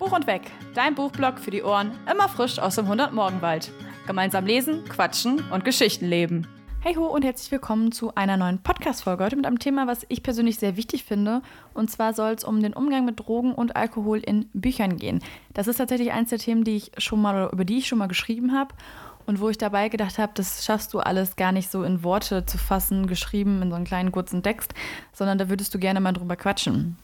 Buch und Weg, dein Buchblog für die Ohren, immer frisch aus dem 100-Morgenwald. Gemeinsam lesen, quatschen und Geschichten leben. Hey ho und herzlich willkommen zu einer neuen Podcast-Folge. Heute mit einem Thema, was ich persönlich sehr wichtig finde. Und zwar soll es um den Umgang mit Drogen und Alkohol in Büchern gehen. Das ist tatsächlich eins der Themen, die ich schon mal, über die ich schon mal geschrieben habe. Und wo ich dabei gedacht habe, das schaffst du alles gar nicht so in Worte zu fassen, geschrieben in so einen kleinen kurzen Text, sondern da würdest du gerne mal drüber quatschen.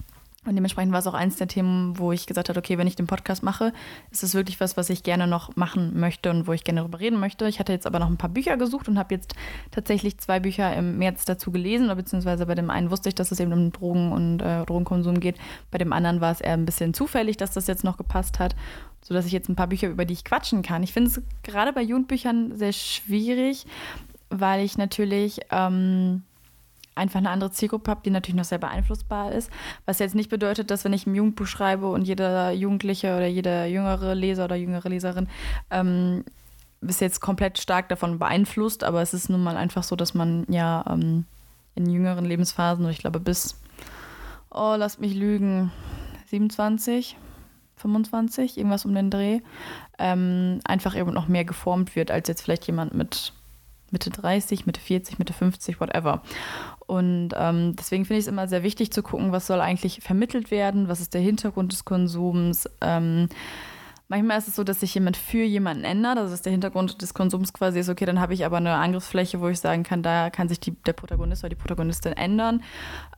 Und dementsprechend war es auch eins der Themen, wo ich gesagt habe, okay, wenn ich den Podcast mache, ist es wirklich was, was ich gerne noch machen möchte und wo ich gerne darüber reden möchte. Ich hatte jetzt aber noch ein paar Bücher gesucht und habe jetzt tatsächlich zwei Bücher im März dazu gelesen, beziehungsweise bei dem einen wusste ich, dass es eben um Drogen und äh, Drogenkonsum geht. Bei dem anderen war es eher ein bisschen zufällig, dass das jetzt noch gepasst hat, sodass ich jetzt ein paar Bücher, über die ich quatschen kann. Ich finde es gerade bei Jugendbüchern sehr schwierig, weil ich natürlich... Ähm, einfach eine andere Zielgruppe habe, die natürlich noch sehr beeinflussbar ist. Was jetzt nicht bedeutet, dass wenn ich ein Jugendbuch schreibe und jeder Jugendliche oder jeder jüngere Leser oder jüngere Leserin ähm, ist jetzt komplett stark davon beeinflusst, aber es ist nun mal einfach so, dass man ja ähm, in jüngeren Lebensphasen, ich glaube bis, oh, lasst mich lügen, 27, 25, irgendwas um den Dreh, ähm, einfach eben noch mehr geformt wird, als jetzt vielleicht jemand mit Mitte 30, Mitte 40, Mitte 50, whatever. Und ähm, deswegen finde ich es immer sehr wichtig zu gucken, was soll eigentlich vermittelt werden, was ist der Hintergrund des Konsums. Ähm, manchmal ist es so, dass sich jemand für jemanden ändert, also dass der Hintergrund des Konsums quasi ist, okay, dann habe ich aber eine Angriffsfläche, wo ich sagen kann, da kann sich die, der Protagonist oder die Protagonistin ändern.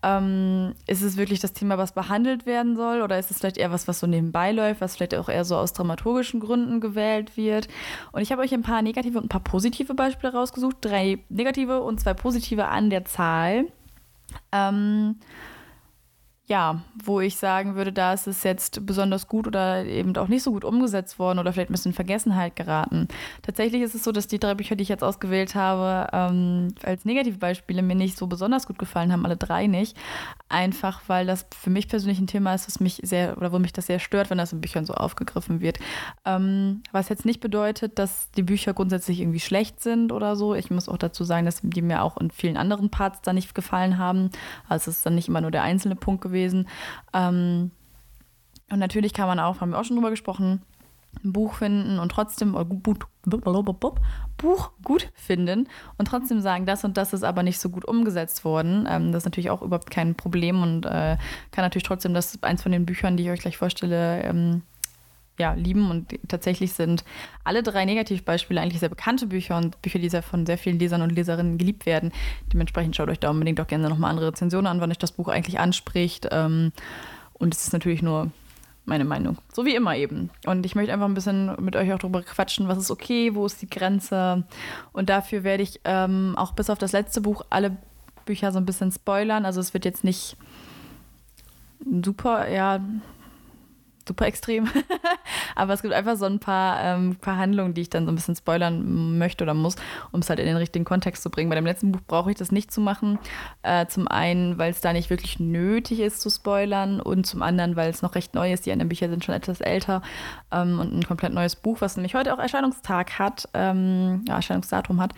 Ähm, ist es wirklich das Thema, was behandelt werden soll oder ist es vielleicht eher was, was so nebenbei läuft, was vielleicht auch eher so aus dramaturgischen Gründen gewählt wird? Und ich habe euch ein paar negative und ein paar positive Beispiele rausgesucht, drei negative und zwei positive an der Zahl. Ähm, ja, wo ich sagen würde, da ist es jetzt besonders gut oder eben auch nicht so gut umgesetzt worden oder vielleicht ein bisschen in Vergessenheit geraten. Tatsächlich ist es so, dass die drei Bücher, die ich jetzt ausgewählt habe, ähm, als Negativbeispiele mir nicht so besonders gut gefallen haben, alle drei nicht. Einfach, weil das für mich persönlich ein Thema ist, was mich sehr, oder wo mich das sehr stört, wenn das in Büchern so aufgegriffen wird. Ähm, was jetzt nicht bedeutet, dass die Bücher grundsätzlich irgendwie schlecht sind oder so. Ich muss auch dazu sagen, dass die mir auch in vielen anderen Parts da nicht gefallen haben. Also es ist dann nicht immer nur der einzelne Punkt gewesen gewesen. Ähm, und natürlich kann man auch, haben wir auch schon drüber gesprochen, ein Buch finden und trotzdem Buch, Buch gut finden und trotzdem sagen, das und das ist aber nicht so gut umgesetzt worden. Ähm, das ist natürlich auch überhaupt kein Problem und äh, kann natürlich trotzdem das eins von den Büchern, die ich euch gleich vorstelle, ähm, ja, lieben. Und tatsächlich sind alle drei Negativbeispiele eigentlich sehr bekannte Bücher und Bücher, die sehr von sehr vielen Lesern und Leserinnen geliebt werden. Dementsprechend schaut euch da unbedingt auch gerne nochmal andere Rezensionen an, wann euch das Buch eigentlich anspricht. Ähm, und es ist natürlich nur meine Meinung. So wie immer eben. Und ich möchte einfach ein bisschen mit euch auch darüber quatschen, was ist okay, wo ist die Grenze. Und dafür werde ich ähm, auch bis auf das letzte Buch alle Bücher so ein bisschen spoilern. Also es wird jetzt nicht super, ja, super extrem. Aber es gibt einfach so ein paar, ähm, paar die ich dann so ein bisschen spoilern möchte oder muss, um es halt in den richtigen Kontext zu bringen. Bei dem letzten Buch brauche ich das nicht zu machen. Äh, zum einen, weil es da nicht wirklich nötig ist zu spoilern und zum anderen, weil es noch recht neu ist. Die anderen Bücher sind schon etwas älter ähm, und ein komplett neues Buch, was nämlich heute auch Erscheinungstag hat, ähm, ja, Erscheinungsdatum hat,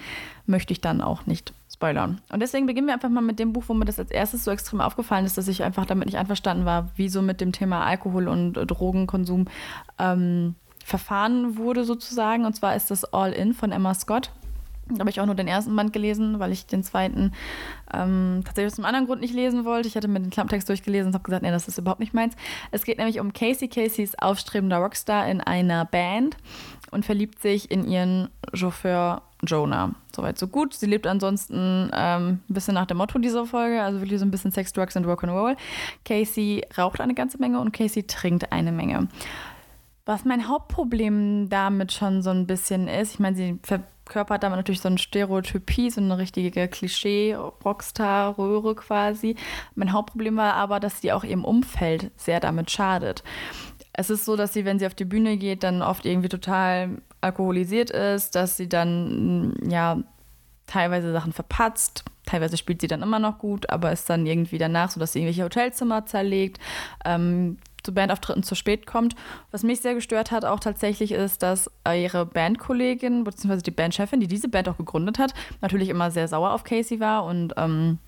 möchte ich dann auch nicht spoilern. Und deswegen beginnen wir einfach mal mit dem Buch, wo mir das als erstes so extrem aufgefallen ist, dass ich einfach damit nicht einverstanden war, wie so mit dem Thema Alkohol und Drogenkonsum ähm, verfahren wurde sozusagen. Und zwar ist das All In von Emma Scott. Da habe ich auch nur den ersten Band gelesen, weil ich den zweiten ähm, tatsächlich aus einem anderen Grund nicht lesen wollte. Ich hatte mir den Klapptext durchgelesen und habe gesagt, nee, das ist überhaupt nicht meins. Es geht nämlich um Casey. Casey ist aufstrebender Rockstar in einer Band und verliebt sich in ihren Chauffeur Jonah. Soweit so gut. Sie lebt ansonsten ähm, ein bisschen nach dem Motto dieser Folge, also wirklich so ein bisschen Sex, Drugs and Rock'n'Roll. Casey raucht eine ganze Menge und Casey trinkt eine Menge. Was mein Hauptproblem damit schon so ein bisschen ist, ich meine, sie verkörpert damit natürlich so eine Stereotypie, so eine richtige Klischee-Rockstar-Röhre quasi. Mein Hauptproblem war aber, dass sie auch ihrem Umfeld sehr damit schadet. Es ist so, dass sie, wenn sie auf die Bühne geht, dann oft irgendwie total alkoholisiert ist, dass sie dann ja teilweise Sachen verpatzt, teilweise spielt sie dann immer noch gut, aber ist dann irgendwie danach so, dass sie irgendwelche Hotelzimmer zerlegt, ähm, zu Bandauftritten zu spät kommt. Was mich sehr gestört hat auch tatsächlich ist, dass ihre Bandkollegin bzw. die Bandchefin, die diese Band auch gegründet hat, natürlich immer sehr sauer auf Casey war und ähm,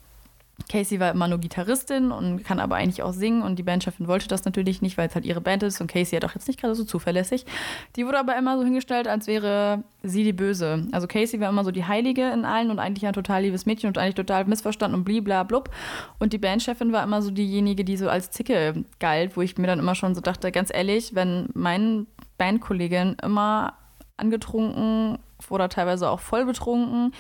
Casey war immer nur Gitarristin und kann aber eigentlich auch singen und die Bandchefin wollte das natürlich nicht, weil es halt ihre Band ist und Casey hat auch jetzt nicht gerade so zuverlässig. Die wurde aber immer so hingestellt, als wäre sie die Böse. Also Casey war immer so die Heilige in allen und eigentlich ein total liebes Mädchen und eigentlich total missverstanden und bliblablub. Und die Bandchefin war immer so diejenige, die so als Zicke galt, wo ich mir dann immer schon so dachte, ganz ehrlich, wenn mein Bandkollegin immer angetrunken oder teilweise auch voll betrunken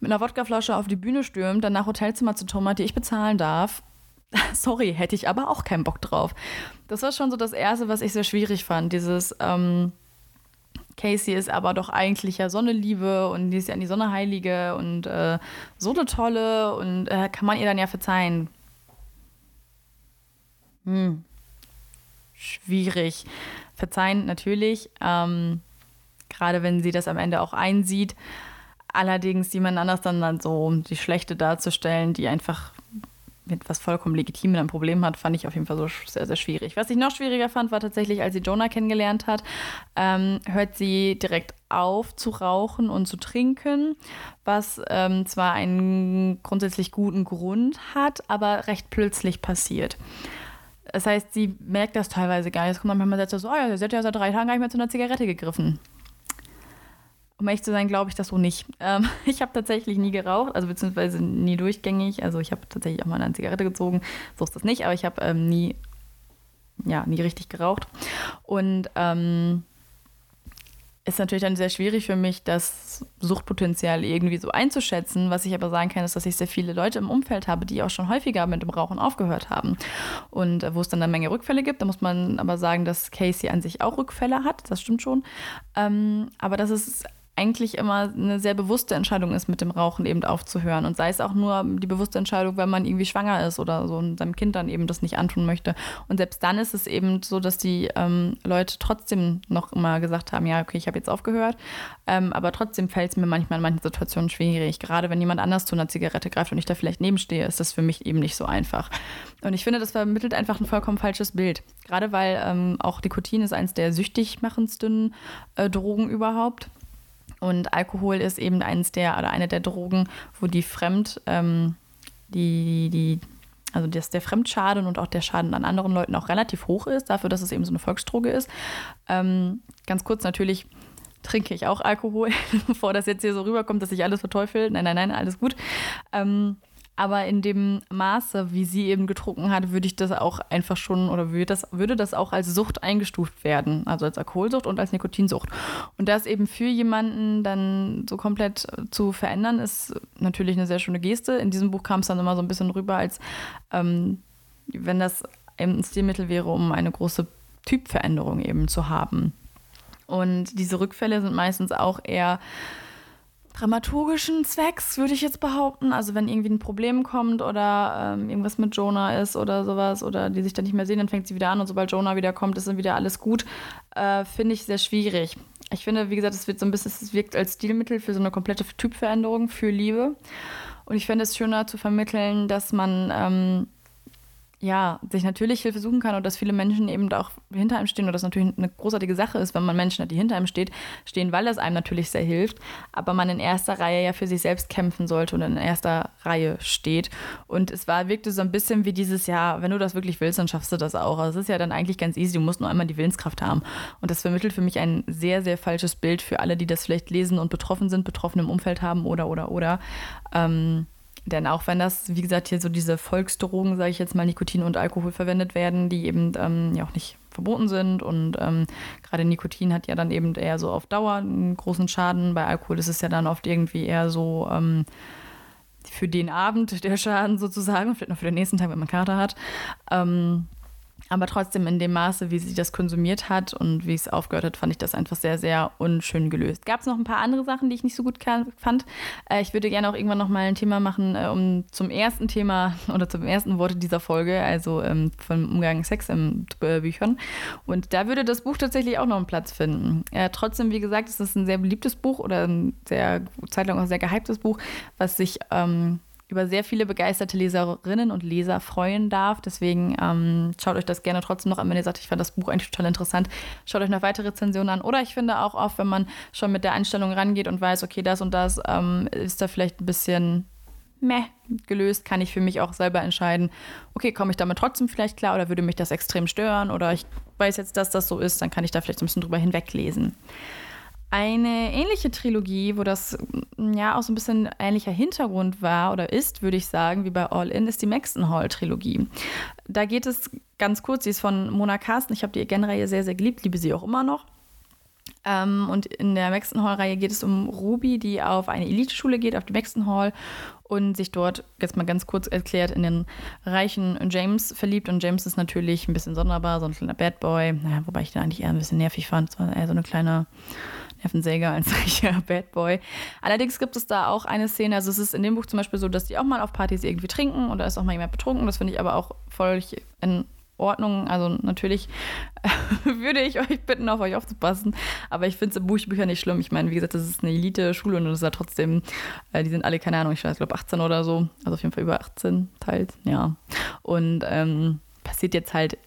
mit einer Wodkaflasche auf die Bühne stürmt, dann nach Hotelzimmer zu tummert, die ich bezahlen darf. Sorry, hätte ich aber auch keinen Bock drauf. Das war schon so das Erste, was ich sehr schwierig fand. Dieses ähm, Casey ist aber doch eigentlich ja Sonneliebe und die ist ja an die Sonne heilige und äh, so eine tolle und äh, kann man ihr dann ja verzeihen. Hm. Schwierig. Verzeihen natürlich. Ähm, gerade wenn sie das am Ende auch einsieht. Allerdings jemand anders dann, dann so die Schlechte darzustellen, die einfach mit was vollkommen legitim ein Problem hat, fand ich auf jeden Fall so sehr, sehr schwierig. Was ich noch schwieriger fand, war tatsächlich, als sie Jonah kennengelernt hat, ähm, hört sie direkt auf zu rauchen und zu trinken, was ähm, zwar einen grundsätzlich guten Grund hat, aber recht plötzlich passiert. Das heißt, sie merkt das teilweise gar nicht. Es kommt manchmal so, oh ja, sie hat ja seit drei Tagen gar nicht mehr zu einer Zigarette gegriffen. Um ehrlich zu sein, glaube ich das so nicht. Ähm, ich habe tatsächlich nie geraucht, also beziehungsweise nie durchgängig. Also ich habe tatsächlich auch mal eine Zigarette gezogen. So ist das nicht, aber ich habe ähm, nie, ja, nie richtig geraucht. Und ähm, ist natürlich dann sehr schwierig für mich, das Suchtpotenzial irgendwie so einzuschätzen. Was ich aber sagen kann, ist, dass ich sehr viele Leute im Umfeld habe, die auch schon häufiger mit dem Rauchen aufgehört haben. Und äh, wo es dann eine Menge Rückfälle gibt, da muss man aber sagen, dass Casey an sich auch Rückfälle hat. Das stimmt schon. Ähm, aber das ist eigentlich immer eine sehr bewusste Entscheidung ist, mit dem Rauchen eben aufzuhören. Und sei es auch nur die bewusste Entscheidung, wenn man irgendwie schwanger ist oder so und seinem Kind dann eben das nicht antun möchte. Und selbst dann ist es eben so, dass die ähm, Leute trotzdem noch immer gesagt haben, ja, okay, ich habe jetzt aufgehört. Ähm, aber trotzdem fällt es mir manchmal in manchen Situationen schwierig. Gerade wenn jemand anders zu einer Zigarette greift und ich da vielleicht nebenstehe, ist das für mich eben nicht so einfach. Und ich finde, das vermittelt einfach ein vollkommen falsches Bild. Gerade weil ähm, auch Nikotin ist eines der süchtig machendsten äh, Drogen überhaupt. Und Alkohol ist eben eines der oder eine der Drogen, wo die Fremd, ähm, die, die, also dass der Fremdschaden und auch der Schaden an anderen Leuten auch relativ hoch ist, dafür, dass es eben so eine Volksdroge ist. Ähm, ganz kurz natürlich trinke ich auch Alkohol, bevor das jetzt hier so rüberkommt, dass ich alles verteufel. Nein, nein, nein, alles gut. Ähm, aber in dem Maße, wie sie eben getrunken hat, würde ich das auch einfach schon oder würde das, würde das auch als Sucht eingestuft werden. Also als Alkoholsucht und als Nikotinsucht. Und das eben für jemanden dann so komplett zu verändern, ist natürlich eine sehr schöne Geste. In diesem Buch kam es dann immer so ein bisschen rüber, als ähm, wenn das ein Stilmittel wäre, um eine große Typveränderung eben zu haben. Und diese Rückfälle sind meistens auch eher dramaturgischen Zwecks, würde ich jetzt behaupten. Also wenn irgendwie ein Problem kommt oder ähm, irgendwas mit Jonah ist oder sowas oder die sich dann nicht mehr sehen, dann fängt sie wieder an und sobald Jonah wieder kommt, ist dann wieder alles gut. Äh, finde ich sehr schwierig. Ich finde, wie gesagt, es wird so ein bisschen, es wirkt als Stilmittel für so eine komplette Typveränderung für Liebe. Und ich fände es schöner zu vermitteln, dass man ähm, ja, sich natürlich Hilfe suchen kann und dass viele Menschen eben auch hinter einem stehen und das natürlich eine großartige Sache ist, wenn man Menschen hat, die hinter einem steht, stehen, weil das einem natürlich sehr hilft, aber man in erster Reihe ja für sich selbst kämpfen sollte und in erster Reihe steht. Und es war, wirkte so ein bisschen wie dieses Jahr, wenn du das wirklich willst, dann schaffst du das auch. Also es ist ja dann eigentlich ganz easy, du musst nur einmal die Willenskraft haben. Und das vermittelt für mich ein sehr, sehr falsches Bild für alle, die das vielleicht lesen und betroffen sind, betroffen im Umfeld haben oder, oder, oder. Ähm, denn auch wenn das, wie gesagt, hier so diese Volksdrogen, sage ich jetzt mal, Nikotin und Alkohol verwendet werden, die eben ähm, ja auch nicht verboten sind und ähm, gerade Nikotin hat ja dann eben eher so auf Dauer einen großen Schaden. Bei Alkohol ist es ja dann oft irgendwie eher so ähm, für den Abend der Schaden sozusagen, vielleicht noch für den nächsten Tag, wenn man Kater hat. Ähm, aber trotzdem in dem Maße, wie sie das konsumiert hat und wie es aufgehört hat, fand ich das einfach sehr, sehr unschön gelöst. Gab es noch ein paar andere Sachen, die ich nicht so gut fand. Äh, ich würde gerne auch irgendwann noch mal ein Thema machen, äh, um zum ersten Thema oder zum ersten Worte dieser Folge, also ähm, vom Umgang Sex in äh, Büchern. Und da würde das Buch tatsächlich auch noch einen Platz finden. Äh, trotzdem, wie gesagt, ist es ein sehr beliebtes Buch oder ein sehr zeitlang auch sehr gehyptes Buch, was sich ähm, über sehr viele begeisterte Leserinnen und Leser freuen darf. Deswegen ähm, schaut euch das gerne trotzdem noch an, wenn ihr sagt, ich fand das Buch eigentlich total interessant. Schaut euch noch weitere Rezensionen an. Oder ich finde auch oft, wenn man schon mit der Einstellung rangeht und weiß, okay, das und das ähm, ist da vielleicht ein bisschen meh gelöst, kann ich für mich auch selber entscheiden, okay, komme ich damit trotzdem vielleicht klar oder würde mich das extrem stören oder ich weiß jetzt, dass das so ist, dann kann ich da vielleicht ein bisschen drüber hinweglesen. Eine ähnliche Trilogie, wo das mm, ja auch so ein bisschen ähnlicher Hintergrund war oder ist, würde ich sagen, wie bei All In, ist die Maxton Hall Trilogie. Da geht es ganz kurz, sie ist von Mona Carsten. Ich habe die Again-Reihe sehr, sehr geliebt, liebe sie auch immer noch. Ähm, und in der Maxton Hall-Reihe geht es um Ruby, die auf eine Eliteschule geht, auf die Maxton Hall und sich dort, jetzt mal ganz kurz erklärt, in den reichen James verliebt. Und James ist natürlich ein bisschen sonderbar, so ein kleiner Bad Boy, naja, wobei ich den eigentlich eher ein bisschen nervig fand. Es eher so eine kleine Nervensäger als solcher Bad Boy. Allerdings gibt es da auch eine Szene, also es ist in dem Buch zum Beispiel so, dass die auch mal auf Partys irgendwie trinken und da ist auch mal jemand betrunken. Das finde ich aber auch völlig in Ordnung. Also natürlich würde ich euch bitten, auf euch aufzupassen. Aber ich finde es in Buchbüchern nicht schlimm. Ich meine, wie gesagt, das ist eine Elite-Schule und das ist ja trotzdem, äh, die sind alle, keine Ahnung, ich weiß, glaube 18 oder so. Also auf jeden Fall über 18 teils, ja. Und ähm, passiert jetzt halt.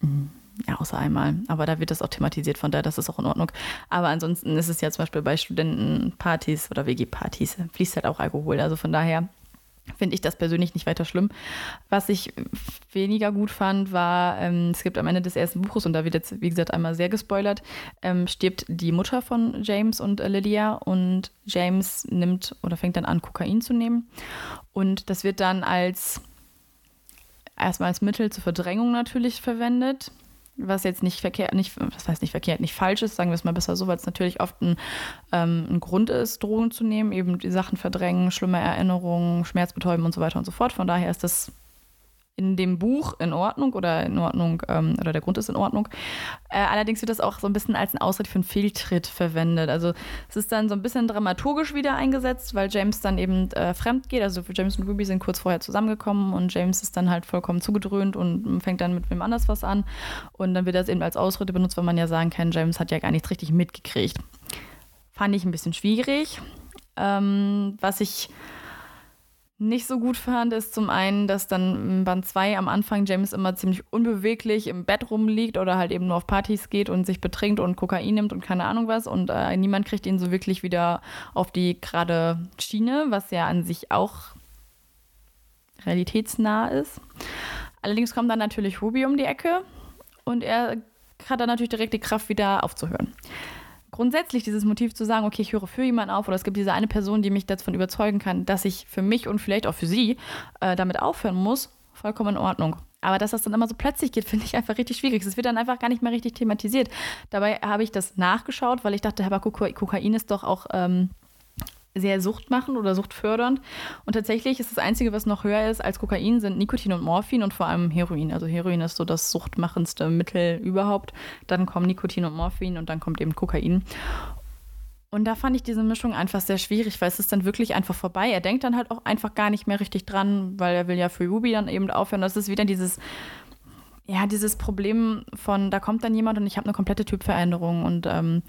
Mh, hm, ja, außer einmal. Aber da wird das auch thematisiert, von daher, das ist auch in Ordnung. Aber ansonsten ist es ja zum Beispiel bei Studentenpartys oder WG-Partys, fließt halt auch Alkohol. Also von daher finde ich das persönlich nicht weiter schlimm. Was ich weniger gut fand, war, ähm, es gibt am Ende des ersten Buches, und da wird jetzt, wie gesagt, einmal sehr gespoilert, ähm, stirbt die Mutter von James und äh, Lydia und James nimmt oder fängt dann an, Kokain zu nehmen. Und das wird dann als erstmal als Mittel zur Verdrängung natürlich verwendet was jetzt nicht verkehrt, nicht, das heißt nicht verkehrt, nicht falsch ist, sagen wir es mal besser so, weil es natürlich oft ein, ähm, ein Grund ist, Drogen zu nehmen, eben die Sachen verdrängen, schlimme Erinnerungen, Schmerz betäuben und so weiter und so fort. Von daher ist das in dem Buch in Ordnung oder in Ordnung ähm, oder der Grund ist in Ordnung. Äh, allerdings wird das auch so ein bisschen als ein Ausritt für einen Fehltritt verwendet. Also es ist dann so ein bisschen dramaturgisch wieder eingesetzt, weil James dann eben äh, fremd geht. Also James und Ruby sind kurz vorher zusammengekommen und James ist dann halt vollkommen zugedröhnt und fängt dann mit wem anders was an. Und dann wird das eben als Ausrede benutzt, weil man ja sagen kann, James hat ja gar nichts richtig mitgekriegt. Fand ich ein bisschen schwierig. Ähm, was ich nicht so gut fand, ist zum einen, dass dann Band 2 am Anfang James immer ziemlich unbeweglich im Bett rumliegt oder halt eben nur auf Partys geht und sich betrinkt und Kokain nimmt und keine Ahnung was und äh, niemand kriegt ihn so wirklich wieder auf die gerade Schiene, was ja an sich auch realitätsnah ist. Allerdings kommt dann natürlich Ruby um die Ecke und er hat dann natürlich direkt die Kraft, wieder aufzuhören grundsätzlich dieses Motiv zu sagen, okay, ich höre für jemanden auf oder es gibt diese eine Person, die mich davon überzeugen kann, dass ich für mich und vielleicht auch für sie äh, damit aufhören muss, vollkommen in Ordnung. Aber dass das dann immer so plötzlich geht, finde ich einfach richtig schwierig. Es wird dann einfach gar nicht mehr richtig thematisiert. Dabei habe ich das nachgeschaut, weil ich dachte, aber Kokain ist doch auch ähm, sehr suchtmachend oder suchtfördernd. Und tatsächlich ist das Einzige, was noch höher ist als Kokain, sind Nikotin und Morphin und vor allem Heroin. Also Heroin ist so das suchtmachendste Mittel überhaupt. Dann kommen Nikotin und Morphin und dann kommt eben Kokain. Und da fand ich diese Mischung einfach sehr schwierig, weil es ist dann wirklich einfach vorbei. Er denkt dann halt auch einfach gar nicht mehr richtig dran, weil er will ja für Ruby dann eben aufhören. Das ist wieder dieses, ja, dieses Problem von, da kommt dann jemand und ich habe eine komplette Typveränderung. Und ähm,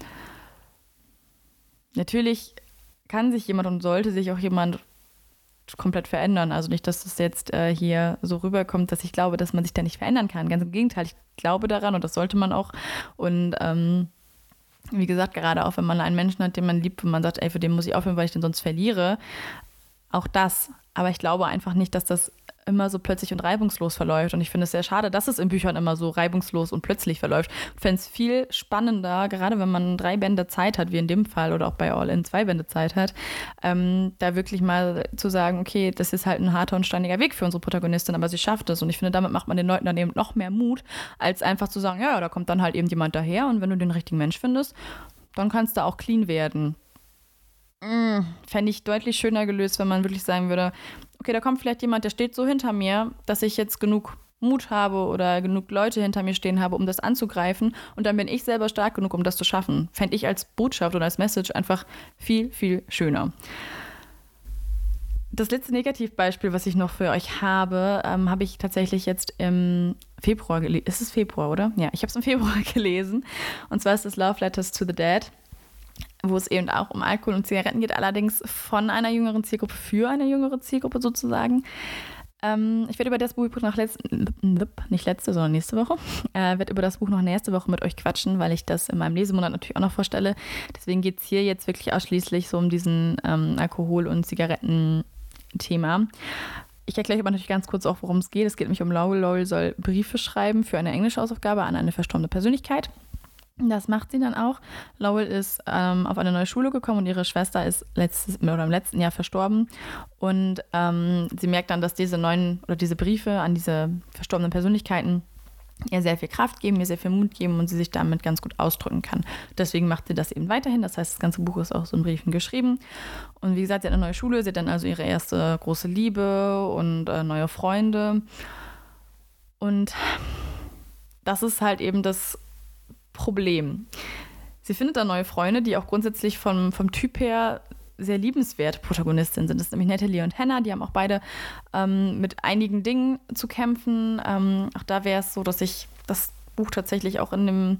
natürlich kann sich jemand und sollte sich auch jemand komplett verändern. Also nicht, dass das jetzt äh, hier so rüberkommt, dass ich glaube, dass man sich da nicht verändern kann. Ganz im Gegenteil, ich glaube daran und das sollte man auch. Und ähm, wie gesagt, gerade auch wenn man einen Menschen hat, den man liebt und man sagt, ey, für den muss ich aufhören, weil ich den sonst verliere. Auch das. Aber ich glaube einfach nicht, dass das immer so plötzlich und reibungslos verläuft. Und ich finde es sehr schade, dass es in Büchern immer so reibungslos und plötzlich verläuft. Ich fände es viel spannender, gerade wenn man drei Bände Zeit hat, wie in dem Fall, oder auch bei All in zwei Bände Zeit hat, ähm, da wirklich mal zu sagen, okay, das ist halt ein harter und steiniger Weg für unsere Protagonistin, aber sie schafft es. Und ich finde, damit macht man den Leuten dann eben noch mehr Mut, als einfach zu sagen, ja, da kommt dann halt eben jemand daher und wenn du den richtigen Mensch findest, dann kannst du auch clean werden. Mm, Fände ich deutlich schöner gelöst, wenn man wirklich sagen würde, okay, da kommt vielleicht jemand, der steht so hinter mir, dass ich jetzt genug Mut habe oder genug Leute hinter mir stehen habe, um das anzugreifen. Und dann bin ich selber stark genug, um das zu schaffen. Fände ich als Botschaft oder als Message einfach viel, viel schöner. Das letzte Negativbeispiel, was ich noch für euch habe, ähm, habe ich tatsächlich jetzt im Februar gelesen. Ist es Februar, oder? Ja, ich habe es im Februar gelesen. Und zwar ist es Love Letters to the Dead wo es eben auch um Alkohol und Zigaretten geht, allerdings von einer jüngeren Zielgruppe für eine jüngere Zielgruppe sozusagen. Ähm, ich werde über das Buch noch letzte, nicht letzte, sondern nächste Woche, äh, werde über das Buch noch nächste Woche mit euch quatschen, weil ich das in meinem Lesemonat natürlich auch noch vorstelle. Deswegen geht es hier jetzt wirklich ausschließlich so um diesen ähm, Alkohol- und Zigaretten- Thema. Ich erkläre aber natürlich ganz kurz auch, worum es geht. Es geht nämlich um Laurel. Laurel soll Briefe schreiben für eine englische Hausaufgabe an eine verstorbene Persönlichkeit. Das macht sie dann auch. Lowell ist ähm, auf eine neue Schule gekommen und ihre Schwester ist letztes oder im letzten Jahr verstorben. Und ähm, sie merkt dann, dass diese neuen oder diese Briefe an diese verstorbenen Persönlichkeiten ihr sehr viel Kraft geben, ihr sehr viel Mut geben und sie sich damit ganz gut ausdrücken kann. Deswegen macht sie das eben weiterhin. Das heißt, das ganze Buch ist auch so in Briefen geschrieben. Und wie gesagt, sie hat eine neue Schule, sie hat dann also ihre erste große Liebe und äh, neue Freunde. Und das ist halt eben das Problem. Sie findet da neue Freunde, die auch grundsätzlich vom, vom Typ her sehr liebenswerte Protagonistinnen sind. Das sind nämlich Natalie und Hannah, die haben auch beide ähm, mit einigen Dingen zu kämpfen. Ähm, auch da wäre es so, dass ich das Buch tatsächlich auch in dem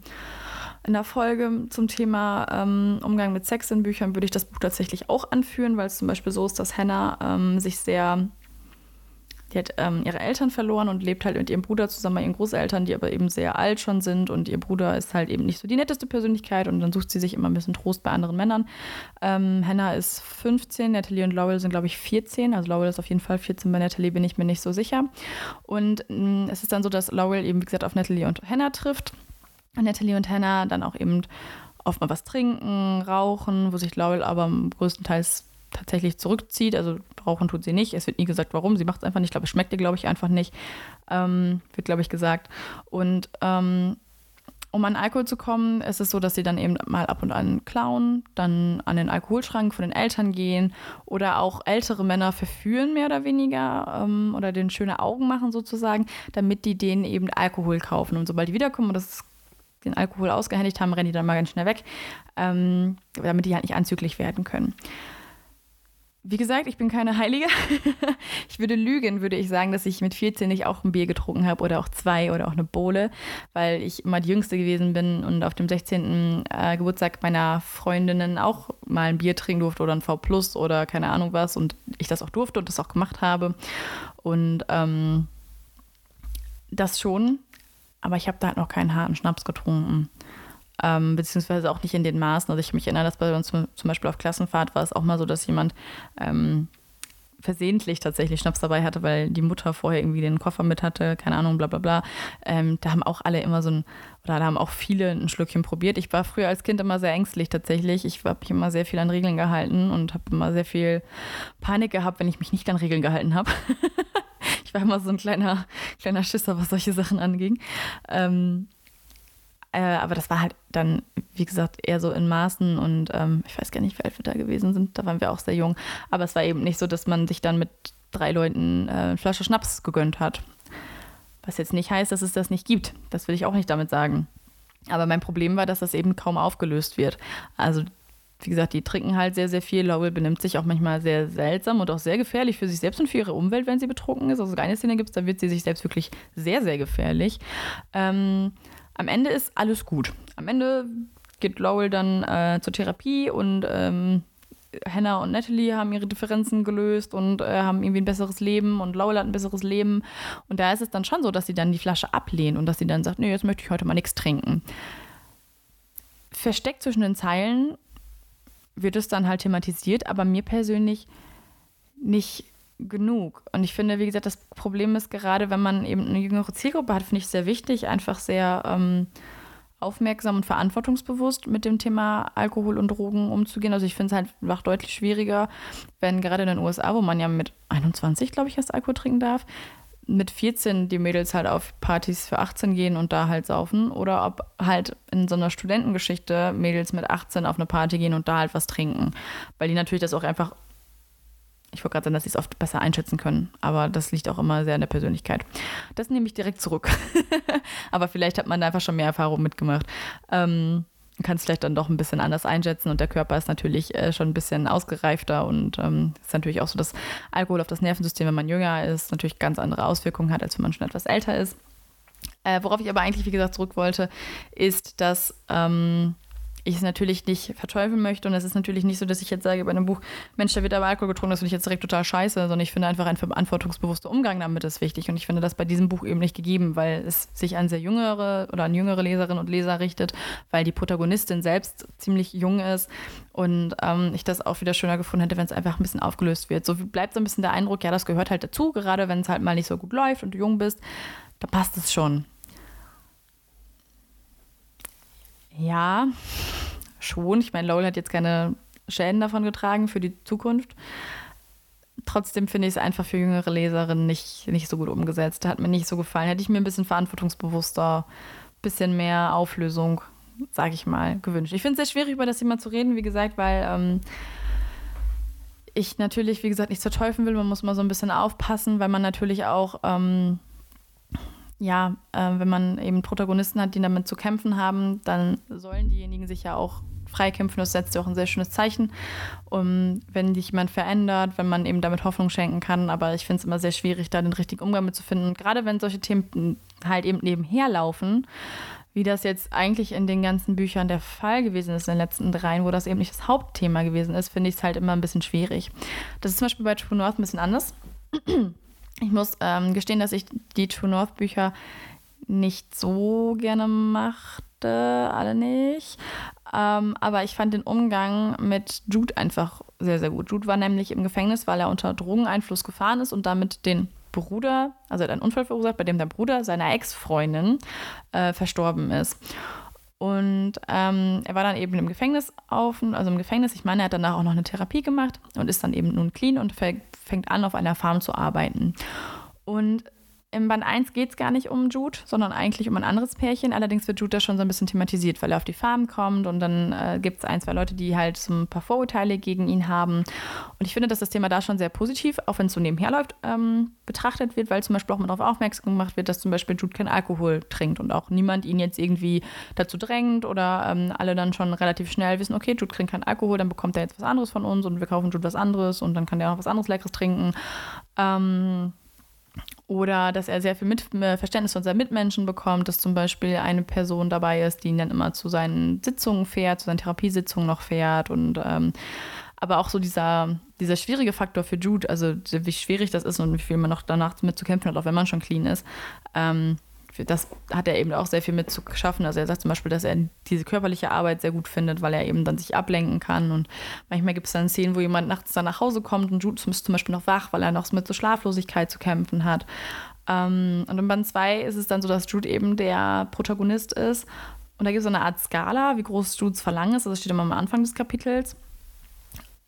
in der Folge zum Thema ähm, Umgang mit Sex in Büchern würde ich das Buch tatsächlich auch anführen, weil es zum Beispiel so ist, dass Hannah ähm, sich sehr die hat ähm, ihre Eltern verloren und lebt halt mit ihrem Bruder zusammen bei ihren Großeltern, die aber eben sehr alt schon sind. Und ihr Bruder ist halt eben nicht so die netteste Persönlichkeit und dann sucht sie sich immer ein bisschen Trost bei anderen Männern. Ähm, Hannah ist 15, Natalie und Lowell sind, glaube ich, 14. Also Lowell ist auf jeden Fall 14, bei Natalie bin ich mir nicht so sicher. Und mh, mm, es ist dann so, dass Lowell eben, wie gesagt, auf Natalie und Hannah trifft. Natalie und Hannah dann auch eben oft mal was trinken, rauchen, wo sich Lowell aber größtenteils tatsächlich zurückzieht. Also rauchen tut sie nicht. Es wird nie gesagt, warum. Sie macht es einfach nicht. Ich glaube, es schmeckt ihr, glaube ich, einfach nicht. Ähm, wird, glaube ich, gesagt. Und ähm, um an Alkohol zu kommen, ist es so, dass sie dann eben mal ab und an klauen, dann an den Alkoholschrank von den Eltern gehen oder auch ältere Männer verführen, mehr oder weniger, ähm, oder den schöne Augen machen sozusagen, damit die denen eben Alkohol kaufen. Und sobald die wiederkommen und das den Alkohol ausgehändigt haben, rennen die dann mal ganz schnell weg, ähm, damit die halt nicht anzüglich werden können. Wie gesagt, ich bin keine Heilige. ich würde lügen, würde ich sagen, dass ich mit 14 nicht auch ein Bier getrunken habe oder auch zwei oder auch eine Bohle, weil ich immer die Jüngste gewesen bin und auf dem 16. Äh, Geburtstag meiner Freundinnen auch mal ein Bier trinken durfte oder ein V Plus oder keine Ahnung was und ich das auch durfte und das auch gemacht habe. Und ähm, das schon, aber ich habe da halt noch keinen harten Schnaps getrunken ähm, beziehungsweise auch nicht in den Maßen. Also ich mich erinnere, dass bei uns zum, Beispiel auf Klassenfahrt war es auch mal so, dass jemand ähm, versehentlich tatsächlich Schnaps dabei hatte, weil die Mutter vorher irgendwie den Koffer mit hatte, keine Ahnung, bla bla bla. Ähm, da haben auch alle immer so ein, oder da haben auch viele ein Schlückchen probiert. Ich war früher als Kind immer sehr ängstlich tatsächlich. Ich habe mich immer sehr viel an Regeln gehalten und habe immer sehr viel Panik gehabt, wenn ich mich nicht an Regeln gehalten habe. ich war immer so ein kleiner, kleiner Schisser, was solche Sachen anging. Ähm, äh, aber das war halt dann, wie gesagt, eher so in Maßen und ähm, ich weiß gar nicht, wie alt wir da gewesen sind. Da waren wir auch sehr jung. Aber es war eben nicht so, dass man sich dann mit drei Leuten äh, eine Flasche Schnaps gegönnt hat. Was jetzt nicht heißt, dass es das nicht gibt. Das will ich auch nicht damit sagen. Aber mein Problem war, dass das eben kaum aufgelöst wird. Also wie gesagt, die trinken halt sehr, sehr viel. Lowell benimmt sich auch manchmal sehr seltsam und auch sehr gefährlich für sich selbst und für ihre Umwelt, wenn sie betrunken ist. Also eine Szene gibt es, da wird sie sich selbst wirklich sehr, sehr gefährlich. Ähm, am Ende ist alles gut. Am Ende geht Lowell dann äh, zur Therapie und ähm, Hannah und Natalie haben ihre Differenzen gelöst und äh, haben irgendwie ein besseres Leben und Lowell hat ein besseres Leben. Und da ist es dann schon so, dass sie dann die Flasche ablehnt und dass sie dann sagt, nee, jetzt möchte ich heute mal nichts trinken. Versteckt zwischen den Zeilen wird es dann halt thematisiert, aber mir persönlich nicht genug. Und ich finde, wie gesagt, das Problem ist gerade, wenn man eben eine jüngere Zielgruppe hat, finde ich sehr wichtig, einfach sehr ähm, aufmerksam und verantwortungsbewusst mit dem Thema Alkohol und Drogen umzugehen. Also ich finde es halt einfach deutlich schwieriger, wenn gerade in den USA, wo man ja mit 21, glaube ich, erst Alkohol trinken darf, mit 14 die Mädels halt auf Partys für 18 gehen und da halt saufen oder ob halt in so einer Studentengeschichte Mädels mit 18 auf eine Party gehen und da halt was trinken. Weil die natürlich das auch einfach ich wollte gerade sagen, dass sie es oft besser einschätzen können, aber das liegt auch immer sehr in der Persönlichkeit. Das nehme ich direkt zurück. aber vielleicht hat man da einfach schon mehr Erfahrung mitgemacht. Ähm, kann es vielleicht dann doch ein bisschen anders einschätzen und der Körper ist natürlich äh, schon ein bisschen ausgereifter und ähm, ist natürlich auch so, dass Alkohol auf das Nervensystem, wenn man jünger ist, natürlich ganz andere Auswirkungen hat, als wenn man schon etwas älter ist. Äh, worauf ich aber eigentlich, wie gesagt, zurück wollte, ist, dass ähm, ich es natürlich nicht verteufeln möchte. Und es ist natürlich nicht so, dass ich jetzt sage bei einem Buch, Mensch, da wird aber Alkohol getrunken, das finde ich jetzt direkt total scheiße, sondern ich finde einfach ein verantwortungsbewusster Umgang damit ist wichtig. Und ich finde das bei diesem Buch eben nicht gegeben, weil es sich an sehr jüngere oder an jüngere Leserinnen und Leser richtet, weil die Protagonistin selbst ziemlich jung ist. Und ähm, ich das auch wieder schöner gefunden hätte, wenn es einfach ein bisschen aufgelöst wird. So bleibt so ein bisschen der Eindruck, ja, das gehört halt dazu, gerade wenn es halt mal nicht so gut läuft und du jung bist, da passt es schon. Ja, schon. Ich meine, Lowell hat jetzt keine Schäden davon getragen für die Zukunft. Trotzdem finde ich es einfach für jüngere Leserinnen nicht, nicht so gut umgesetzt. Hat mir nicht so gefallen. Hätte ich mir ein bisschen verantwortungsbewusster, ein bisschen mehr Auflösung, sage ich mal, gewünscht. Ich finde es sehr schwierig, über das Thema zu reden, wie gesagt, weil ähm, ich natürlich, wie gesagt, nicht zerteufeln will. Man muss mal so ein bisschen aufpassen, weil man natürlich auch. Ähm, ja, äh, wenn man eben Protagonisten hat, die damit zu kämpfen haben, dann sollen diejenigen sich ja auch freikämpfen. Das setzt ja auch ein sehr schönes Zeichen, um, wenn sich jemand verändert, wenn man eben damit Hoffnung schenken kann. Aber ich finde es immer sehr schwierig, da den richtigen Umgang mit zu finden. Gerade wenn solche Themen halt eben nebenher laufen, wie das jetzt eigentlich in den ganzen Büchern der Fall gewesen ist in den letzten dreien, wo das eben nicht das Hauptthema gewesen ist, finde ich es halt immer ein bisschen schwierig. Das ist zum Beispiel bei True North ein bisschen anders. Ich muss ähm, gestehen, dass ich die True North Bücher nicht so gerne machte, alle nicht. Ähm, aber ich fand den Umgang mit Jude einfach sehr, sehr gut. Jude war nämlich im Gefängnis, weil er unter Drogeneinfluss gefahren ist und damit den Bruder, also hat einen Unfall verursacht, bei dem der Bruder seiner Ex-Freundin äh, verstorben ist. Und ähm, er war dann eben im Gefängnis auf, also im Gefängnis, ich meine, er hat danach auch noch eine Therapie gemacht und ist dann eben nun clean und fängt an, auf einer Farm zu arbeiten. Und im Band 1 geht es gar nicht um Jude, sondern eigentlich um ein anderes Pärchen. Allerdings wird Jude da schon so ein bisschen thematisiert, weil er auf die Farm kommt und dann äh, gibt es ein, zwei Leute, die halt so ein paar Vorurteile gegen ihn haben. Und ich finde, dass das Thema da schon sehr positiv, auch wenn es so nebenher läuft, ähm, betrachtet wird, weil zum Beispiel auch mal darauf aufmerksam gemacht wird, dass zum Beispiel Jude keinen Alkohol trinkt und auch niemand ihn jetzt irgendwie dazu drängt oder ähm, alle dann schon relativ schnell wissen, okay, Jude trinkt keinen Alkohol, dann bekommt er jetzt was anderes von uns und wir kaufen Jude was anderes und dann kann der auch was anderes Leckeres trinken. Ähm, oder dass er sehr viel Mit äh, Verständnis von seinen Mitmenschen bekommt, dass zum Beispiel eine Person dabei ist, die ihn dann immer zu seinen Sitzungen fährt, zu seinen Therapiesitzungen noch fährt. Und ähm, aber auch so dieser, dieser schwierige Faktor für Jude, also wie schwierig das ist und wie viel man noch danach mit zu kämpfen hat, auch wenn man schon clean ist. Ähm, das hat er eben auch sehr viel mit zu schaffen. Also er sagt zum Beispiel, dass er diese körperliche Arbeit sehr gut findet, weil er eben dann sich ablenken kann. Und manchmal gibt es dann Szenen, wo jemand nachts dann nach Hause kommt und Jude ist zum Beispiel noch wach, weil er noch mit so Schlaflosigkeit zu kämpfen hat. Ähm, und in Band 2 ist es dann so, dass Jude eben der Protagonist ist. Und da gibt es so eine Art Skala, wie groß Judes Verlangen ist. Das steht immer am Anfang des Kapitels.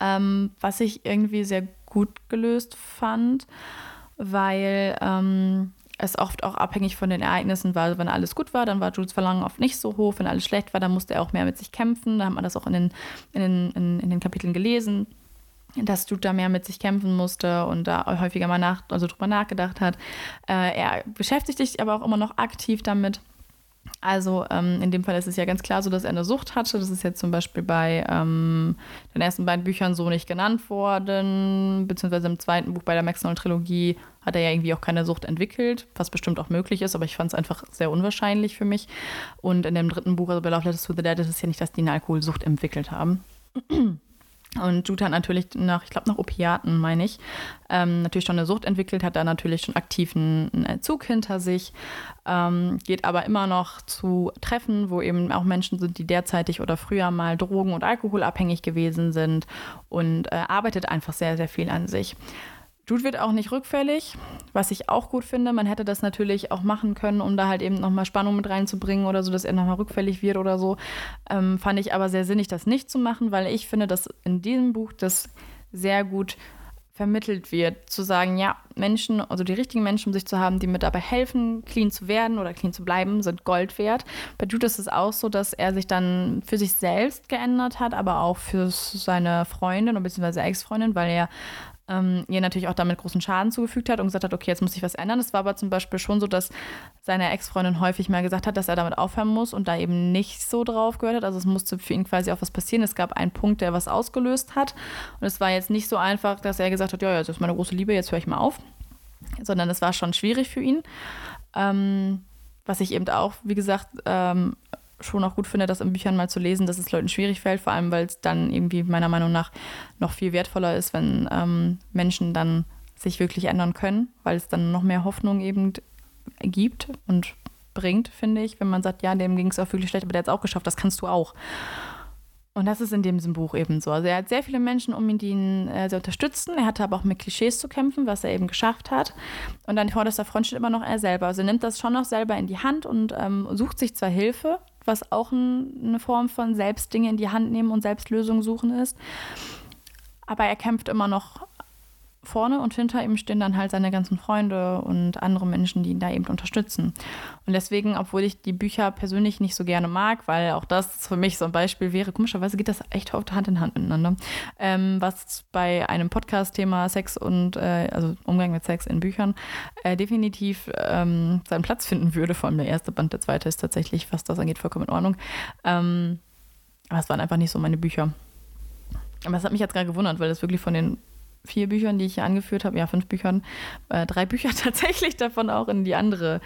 Ähm, was ich irgendwie sehr gut gelöst fand, weil ähm, es oft auch abhängig von den Ereignissen war. Wenn alles gut war, dann war Jules Verlangen oft nicht so hoch. Wenn alles schlecht war, dann musste er auch mehr mit sich kämpfen. Da hat man das auch in den, in den, in, in den Kapiteln gelesen, dass Jude da mehr mit sich kämpfen musste und da häufiger mal nach, also drüber nachgedacht hat. Äh, er beschäftigt sich aber auch immer noch aktiv damit. Also ähm, in dem Fall ist es ja ganz klar so, dass er eine Sucht hatte. Das ist jetzt zum Beispiel bei ähm, den ersten beiden Büchern so nicht genannt worden, beziehungsweise im zweiten Buch bei der Max Trilogie hat er ja irgendwie auch keine Sucht entwickelt, was bestimmt auch möglich ist, aber ich fand es einfach sehr unwahrscheinlich für mich. Und in dem dritten Buch, also bei Love Letters to the Dead, ist es ja nicht, dass die eine Alkoholsucht entwickelt haben. Und Jude hat natürlich nach, ich glaube, nach Opiaten, meine ich, ähm, natürlich schon eine Sucht entwickelt, hat da natürlich schon aktiven Entzug hinter sich, ähm, geht aber immer noch zu Treffen, wo eben auch Menschen sind, die derzeitig oder früher mal drogen- und alkoholabhängig gewesen sind und äh, arbeitet einfach sehr, sehr viel an sich. Jude wird auch nicht rückfällig, was ich auch gut finde. Man hätte das natürlich auch machen können, um da halt eben nochmal Spannung mit reinzubringen oder so, dass er nochmal rückfällig wird oder so. Ähm, fand ich aber sehr sinnig, das nicht zu machen, weil ich finde, dass in diesem Buch das sehr gut vermittelt wird, zu sagen, ja, Menschen, also die richtigen Menschen um sich zu haben, die mir dabei helfen, clean zu werden oder clean zu bleiben, sind Gold wert. Bei Jude ist es auch so, dass er sich dann für sich selbst geändert hat, aber auch für seine Freundin bzw. Ex-Freundin, weil er ähm, ihr natürlich auch damit großen Schaden zugefügt hat und gesagt hat, okay, jetzt muss sich was ändern. Es war aber zum Beispiel schon so, dass seine Ex-Freundin häufig mal gesagt hat, dass er damit aufhören muss und da eben nicht so drauf gehört hat. Also es musste für ihn quasi auch was passieren. Es gab einen Punkt, der was ausgelöst hat. Und es war jetzt nicht so einfach, dass er gesagt hat, ja, das ist meine große Liebe, jetzt höre ich mal auf. Sondern es war schon schwierig für ihn. Ähm, was ich eben auch, wie gesagt, ähm, schon auch gut finde, das in Büchern mal zu lesen, dass es Leuten schwierig fällt, vor allem weil es dann irgendwie meiner Meinung nach noch viel wertvoller ist, wenn ähm, Menschen dann sich wirklich ändern können, weil es dann noch mehr Hoffnung eben gibt und bringt, finde ich, wenn man sagt, ja, dem ging es auch wirklich schlecht, aber der hat es auch geschafft, das kannst du auch. Und das ist in dem Buch eben so. Also er hat sehr viele Menschen um ihn, die ihn äh, sehr unterstützen. Er hatte aber auch mit Klischees zu kämpfen, was er eben geschafft hat. Und an vorderster Front steht immer noch er selber. Also er nimmt das schon noch selber in die Hand und ähm, sucht sich zwar Hilfe, was auch ein, eine Form von Selbstdinge in die Hand nehmen und Selbstlösungen suchen ist. Aber er kämpft immer noch vorne und hinter ihm stehen dann halt seine ganzen Freunde und andere Menschen, die ihn da eben unterstützen. Und deswegen, obwohl ich die Bücher persönlich nicht so gerne mag, weil auch das für mich so ein Beispiel wäre, komischerweise geht das echt oft Hand in Hand miteinander, ähm, was bei einem Podcast-Thema Sex und, äh, also Umgang mit Sex in Büchern, äh, definitiv ähm, seinen Platz finden würde. Vor allem der erste Band, der zweite ist tatsächlich, was das angeht, vollkommen in Ordnung. Ähm, aber es waren einfach nicht so meine Bücher. Aber es hat mich jetzt gerade gewundert, weil das wirklich von den vier Büchern, die ich hier angeführt habe, ja, fünf Büchern, äh, drei Bücher tatsächlich davon auch in die andere,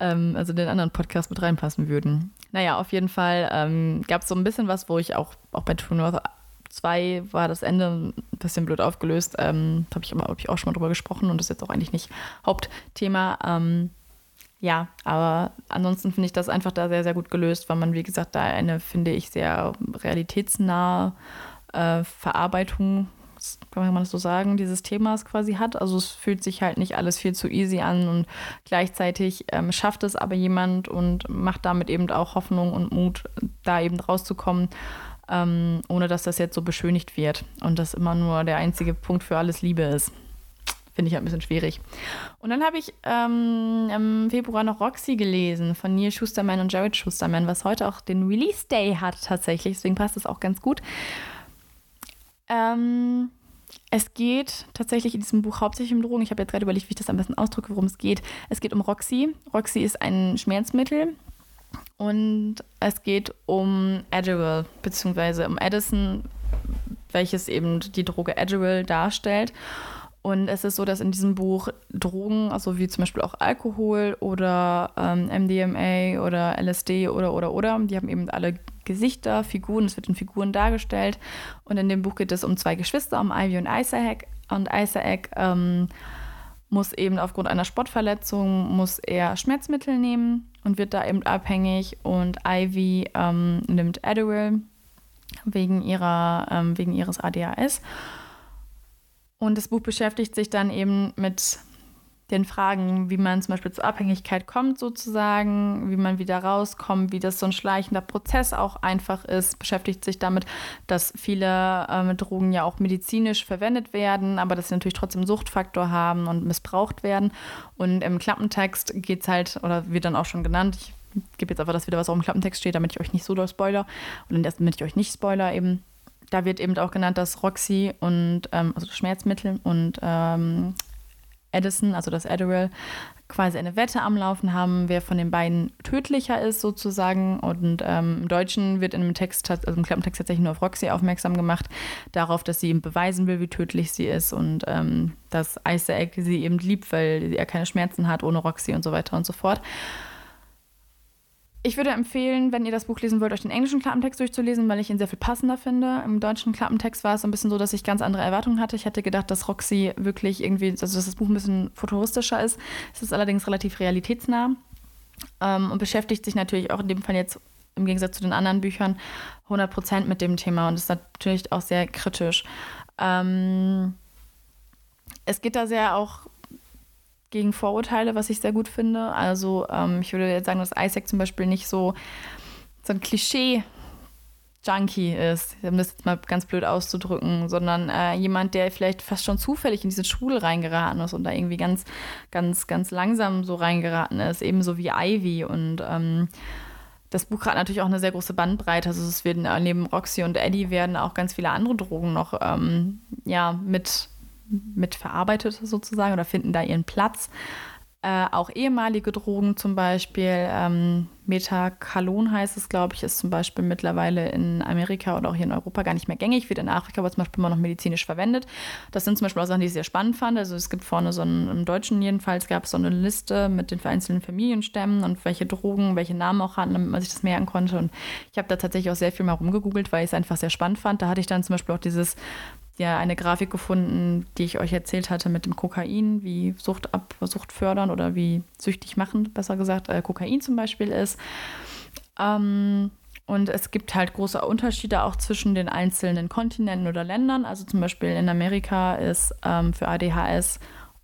ähm, also den anderen Podcast mit reinpassen würden. Naja, auf jeden Fall ähm, gab es so ein bisschen was, wo ich auch, auch bei True North 2 war das Ende ein bisschen blöd aufgelöst. Ähm, da habe ich, hab ich auch schon mal drüber gesprochen und das ist jetzt auch eigentlich nicht Hauptthema. Ähm, ja, aber ansonsten finde ich das einfach da sehr, sehr gut gelöst, weil man, wie gesagt, da eine, finde ich, sehr realitätsnahe äh, Verarbeitung kann man das so sagen, dieses Themas quasi hat. Also es fühlt sich halt nicht alles viel zu easy an und gleichzeitig ähm, schafft es aber jemand und macht damit eben auch Hoffnung und Mut, da eben rauszukommen, ähm, ohne dass das jetzt so beschönigt wird und das immer nur der einzige Punkt für alles Liebe ist. Finde ich halt ein bisschen schwierig. Und dann habe ich ähm, im Februar noch Roxy gelesen von Neil Schusterman und Jared Schusterman, was heute auch den Release Day hat tatsächlich. Deswegen passt es auch ganz gut. Ähm, es geht tatsächlich in diesem Buch hauptsächlich um Drogen. Ich habe jetzt gerade überlegt, wie ich das am besten ausdrücke, worum es geht. Es geht um Roxy. Roxy ist ein Schmerzmittel und es geht um Adderall, beziehungsweise um Addison, welches eben die Droge Adderall darstellt. Und es ist so, dass in diesem Buch Drogen, also wie zum Beispiel auch Alkohol oder ähm, MDMA oder LSD oder oder oder, die haben eben alle Gesichter, Figuren, es wird in Figuren dargestellt. Und in dem Buch geht es um zwei Geschwister, um Ivy und Isaac. Und Isaac ähm, muss eben aufgrund einer Sportverletzung, muss er Schmerzmittel nehmen und wird da eben abhängig. Und Ivy ähm, nimmt Adderall wegen, ihrer, ähm, wegen ihres ADHS. Und das Buch beschäftigt sich dann eben mit den Fragen, wie man zum Beispiel zur Abhängigkeit kommt, sozusagen, wie man wieder rauskommt, wie das so ein schleichender Prozess auch einfach ist, beschäftigt sich damit, dass viele ähm, Drogen ja auch medizinisch verwendet werden, aber dass sie natürlich trotzdem Suchtfaktor haben und missbraucht werden. Und im Klappentext geht es halt, oder wird dann auch schon genannt, ich gebe jetzt einfach das wieder, was auch im Klappentext steht, damit ich euch nicht so doll spoiler, und damit ich euch nicht spoiler eben. Da wird eben auch genannt, dass Roxy und, ähm, also Schmerzmittel und ähm, Edison, also das Adderall, quasi eine Wette am Laufen haben, wer von den beiden tödlicher ist sozusagen. Und ähm, im Deutschen wird in dem Text, also im Klappentext tatsächlich nur auf Roxy aufmerksam gemacht, darauf, dass sie ihm beweisen will, wie tödlich sie ist und ähm, dass Isaac sie eben liebt, weil er keine Schmerzen hat ohne Roxy und so weiter und so fort. Ich würde empfehlen, wenn ihr das Buch lesen wollt, euch den englischen Klappentext durchzulesen, weil ich ihn sehr viel passender finde. Im deutschen Klappentext war es so ein bisschen so, dass ich ganz andere Erwartungen hatte. Ich hätte gedacht, dass Roxy wirklich irgendwie, also dass das Buch ein bisschen futuristischer ist. Es ist allerdings relativ realitätsnah ähm, und beschäftigt sich natürlich auch in dem Fall jetzt im Gegensatz zu den anderen Büchern 100% mit dem Thema und ist natürlich auch sehr kritisch. Ähm, es geht da sehr auch gegen Vorurteile, was ich sehr gut finde. Also ähm, ich würde jetzt sagen, dass Isaac zum Beispiel nicht so, so ein Klischee Junkie ist, um das jetzt mal ganz blöd auszudrücken, sondern äh, jemand, der vielleicht fast schon zufällig in diese Schule reingeraten ist und da irgendwie ganz, ganz, ganz langsam so reingeraten ist, ebenso wie Ivy. Und ähm, das Buch hat natürlich auch eine sehr große Bandbreite. Also es werden neben Roxy und Eddie werden auch ganz viele andere Drogen noch ähm, ja, mit mit verarbeitet sozusagen oder finden da ihren Platz. Äh, auch ehemalige Drogen zum Beispiel, ähm, Metacalon heißt es, glaube ich, ist zum Beispiel mittlerweile in Amerika oder auch hier in Europa gar nicht mehr gängig, wird in Afrika aber zum Beispiel immer noch medizinisch verwendet. Das sind zum Beispiel auch Sachen, die ich sehr spannend fand. Also es gibt vorne so einen, im Deutschen jedenfalls gab es so eine Liste mit den einzelnen Familienstämmen und welche Drogen, welche Namen auch hatten, damit man sich das merken konnte. Und ich habe da tatsächlich auch sehr viel mal rumgegoogelt, weil ich es einfach sehr spannend fand. Da hatte ich dann zum Beispiel auch dieses ja eine Grafik gefunden, die ich euch erzählt hatte mit dem Kokain, wie Sucht ab, Sucht fördern oder wie süchtig machen, besser gesagt, äh, Kokain zum Beispiel ist. Ähm, und es gibt halt große Unterschiede auch zwischen den einzelnen Kontinenten oder Ländern. Also zum Beispiel in Amerika ist ähm, für ADHS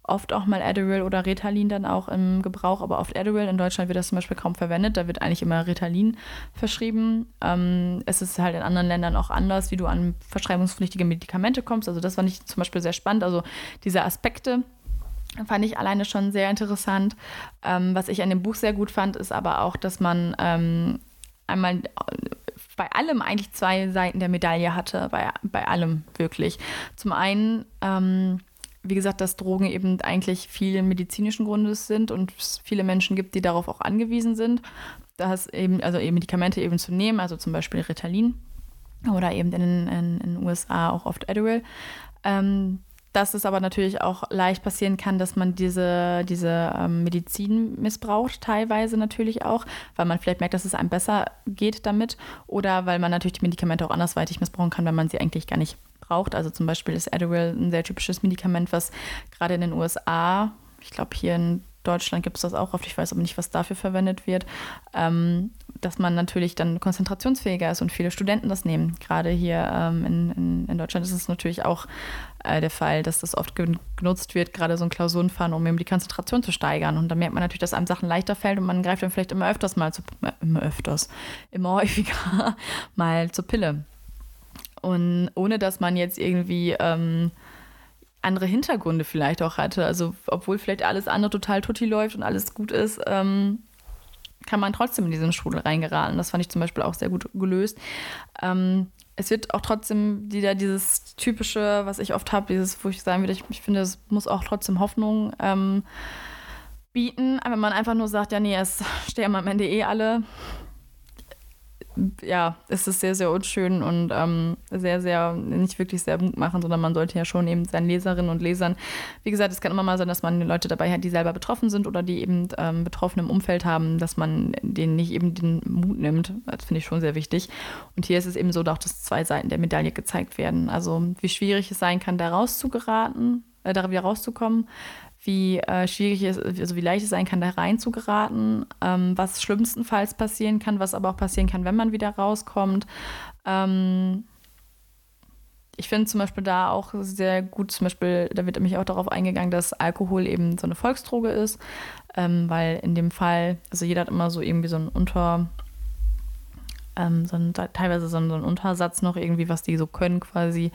oft auch mal Adderall oder Ritalin dann auch im Gebrauch, aber oft Adderall. In Deutschland wird das zum Beispiel kaum verwendet. Da wird eigentlich immer Ritalin verschrieben. Ähm, es ist halt in anderen Ländern auch anders, wie du an verschreibungspflichtige Medikamente kommst. Also das fand ich zum Beispiel sehr spannend. Also diese Aspekte fand ich alleine schon sehr interessant. Ähm, was ich an dem Buch sehr gut fand, ist aber auch, dass man ähm, einmal bei allem eigentlich zwei Seiten der Medaille hatte, bei, bei allem wirklich. Zum einen ähm, wie gesagt, dass Drogen eben eigentlich viel medizinischen Grundes sind und es viele Menschen gibt, die darauf auch angewiesen sind, dass eben, also eben Medikamente eben zu nehmen, also zum Beispiel Ritalin oder eben in den USA auch oft Adderall. Ähm, dass es aber natürlich auch leicht passieren kann, dass man diese, diese ähm, Medizin missbraucht, teilweise natürlich auch, weil man vielleicht merkt, dass es einem besser geht damit oder weil man natürlich die Medikamente auch andersweitig missbrauchen kann, wenn man sie eigentlich gar nicht braucht. Also zum Beispiel ist Adderall ein sehr typisches Medikament, was gerade in den USA, ich glaube hier in Deutschland gibt es das auch oft, ich weiß aber nicht, was dafür verwendet wird, ähm, dass man natürlich dann konzentrationsfähiger ist und viele Studenten das nehmen. Gerade hier ähm, in, in, in, Deutschland ist es natürlich auch äh, der Fall, dass das oft genutzt wird, gerade so ein Klausurenfahren, um eben die Konzentration zu steigern. Und da merkt man natürlich, dass einem Sachen leichter fällt und man greift dann vielleicht immer öfters mal zu, äh, immer öfters, immer häufiger mal zur Pille. Und ohne dass man jetzt irgendwie ähm, andere Hintergründe vielleicht auch hatte. Also, obwohl vielleicht alles andere total tutti läuft und alles gut ist, ähm, kann man trotzdem in diesen Strudel reingeraten. Das fand ich zum Beispiel auch sehr gut gelöst. Ähm, es wird auch trotzdem wieder dieses typische, was ich oft habe, dieses, wo ich sagen würde, ich, ich finde, es muss auch trotzdem Hoffnung ähm, bieten. Wenn man einfach nur sagt, ja, nee, es sterben am Ende eh alle, ja, es ist sehr, sehr unschön und ähm, sehr, sehr, nicht wirklich sehr Mut machen, sondern man sollte ja schon eben seinen Leserinnen und Lesern, wie gesagt, es kann immer mal sein, dass man Leute dabei hat, die selber betroffen sind oder die eben ähm, betroffen im Umfeld haben, dass man denen nicht eben den Mut nimmt. Das finde ich schon sehr wichtig. Und hier ist es eben so, dass zwei Seiten der Medaille gezeigt werden. Also wie schwierig es sein kann, da rauszugeraten, äh, da wieder rauszukommen, wie äh, schwierig es, also wie leicht es sein kann, da reinzugeraten, ähm, was schlimmstenfalls passieren kann, was aber auch passieren kann, wenn man wieder rauskommt. Ähm, ich finde zum Beispiel da auch sehr gut, zum Beispiel, da wird nämlich auch darauf eingegangen, dass Alkohol eben so eine Volksdroge ist, ähm, weil in dem Fall, also jeder hat immer so irgendwie so ein Unter, ähm, so ein, teilweise so ein, so ein, Untersatz noch irgendwie, was die so können quasi.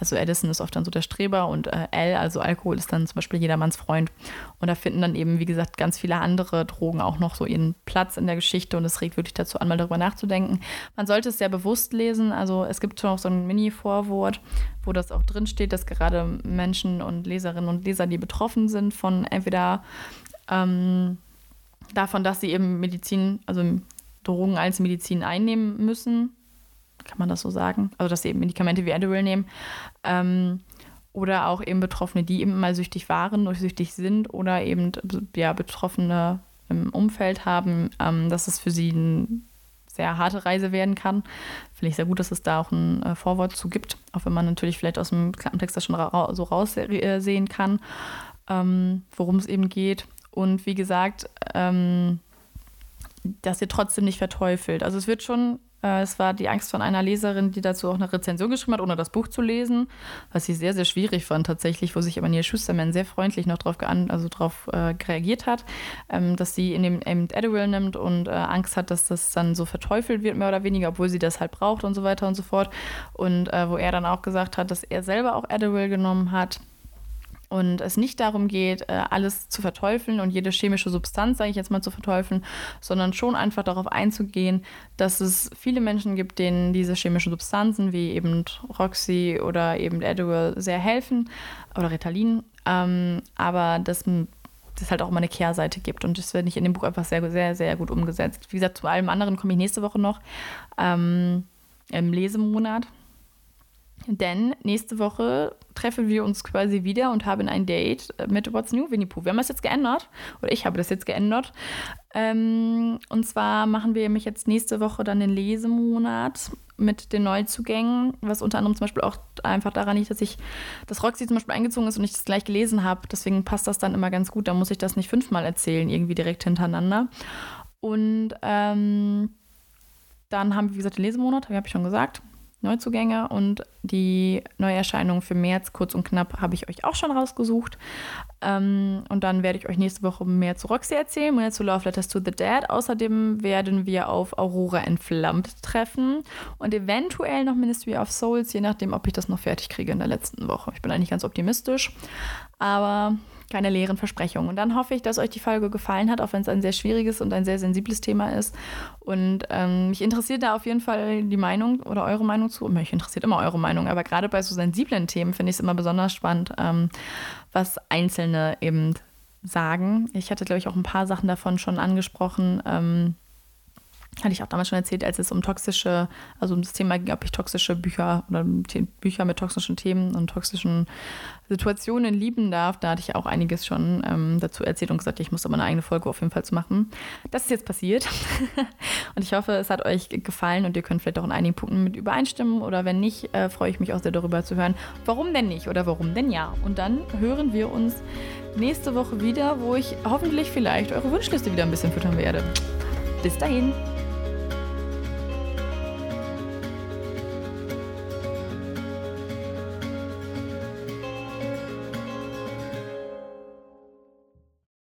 Also Edison ist oft dann so der Streber und äh, L, also Alkohol, ist dann zum Beispiel jedermanns Freund. Und da finden dann eben, wie gesagt, ganz viele andere Drogen auch noch so ihren Platz in der Geschichte und es regt wirklich dazu an, mal darüber nachzudenken. Man sollte es sehr bewusst lesen. Also es gibt schon auch so ein Mini-Vorwort, wo das auch drin steht, dass gerade Menschen und Leserinnen und Leser, die betroffen sind von entweder ähm, davon, dass sie eben Medizin, also Drogen als Medizin einnehmen müssen. Kann man das so sagen? Also, dass sie eben Medikamente wie Adderall nehmen. Ähm, oder auch eben Betroffene, die eben mal süchtig waren oder süchtig sind oder eben ja, Betroffene im Umfeld haben, ähm, dass es für sie eine sehr harte Reise werden kann. Finde ich sehr gut, dass es da auch ein äh, Vorwort zu gibt, auch wenn man natürlich vielleicht aus dem Klappentext das schon ra so raussehen kann, ähm, worum es eben geht. Und wie gesagt, ähm, dass ihr trotzdem nicht verteufelt. Also es wird schon, äh, es war die Angst von einer Leserin, die dazu auch eine Rezension geschrieben hat, ohne das Buch zu lesen, was ich sehr, sehr schwierig fand tatsächlich, wo sich aber Neil Schusterman sehr freundlich noch drauf, also äh, reagiert hat, ähm, dass sie in dem eben Adderall nimmt und äh, Angst hat, dass das dann so verteufelt wird, mehr oder weniger, obwohl sie das halt braucht und so weiter und so fort. Und äh, wo er dann auch gesagt hat, dass er selber auch Adderall genommen hat und es nicht darum geht, äh, alles zu verteufeln und jede chemische Substanz, sage ich jetzt mal, zu verteufeln, sondern schon einfach darauf einzugehen, dass es viele Menschen gibt, denen diese chemischen Substanzen wie eben Roxy oder eben Adderall sehr helfen oder Ritalin, ähm, aber dass es halt auch immer eine Kehrseite gibt. Und das finde ich in dem Buch einfach sehr, sehr, sehr gut umgesetzt. Wie gesagt, zu allem anderen komme ich nächste Woche noch ähm, im Lesemonat. Denn nächste Woche treffen wir uns quasi wieder und haben ein Date mit What's New Winnie Pooh. Wir haben das jetzt geändert, oder ich habe das jetzt geändert. Ähm, und zwar machen wir mich jetzt nächste Woche dann den Lesemonat mit den Neuzugängen, was unter anderem zum Beispiel auch einfach daran liegt, dass ich, dass Roxy zum Beispiel eingezogen ist und ich das gleich gelesen habe. Deswegen passt das dann immer ganz gut. Da muss ich das nicht fünfmal erzählen, irgendwie direkt hintereinander. Und ähm, dann haben wir, wie gesagt, den Lesemonat, habe ich schon gesagt. Neuzugänge und die Neuerscheinungen für März, kurz und knapp, habe ich euch auch schon rausgesucht. Ähm, und dann werde ich euch nächste Woche mehr zu Roxy erzählen, mehr zu Love Letters to the Dead. Außerdem werden wir auf Aurora Entflammt treffen und eventuell noch Ministry of Souls, je nachdem, ob ich das noch fertig kriege in der letzten Woche. Ich bin eigentlich ganz optimistisch, aber keine leeren Versprechungen. Und dann hoffe ich, dass euch die Folge gefallen hat, auch wenn es ein sehr schwieriges und ein sehr sensibles Thema ist. Und ähm, mich interessiert da auf jeden Fall die Meinung oder eure Meinung zu. Mich interessiert immer eure Meinung, aber gerade bei so sensiblen Themen finde ich es immer besonders spannend, ähm, was Einzelne eben sagen. Ich hatte, glaube ich, auch ein paar Sachen davon schon angesprochen. Ähm, hatte ich auch damals schon erzählt, als es um toxische, also um das Thema ging, ob ich toxische Bücher oder Bücher mit toxischen Themen und toxischen Situationen lieben darf. Da hatte ich auch einiges schon ähm, dazu erzählt und gesagt, ich muss aber eine eigene Folge auf jeden Fall zu machen. Das ist jetzt passiert und ich hoffe, es hat euch gefallen und ihr könnt vielleicht auch in einigen Punkten mit übereinstimmen oder wenn nicht, äh, freue ich mich auch sehr darüber zu hören, warum denn nicht oder warum denn ja. Und dann hören wir uns nächste Woche wieder, wo ich hoffentlich vielleicht eure Wunschliste wieder ein bisschen füttern werde. Bis dahin.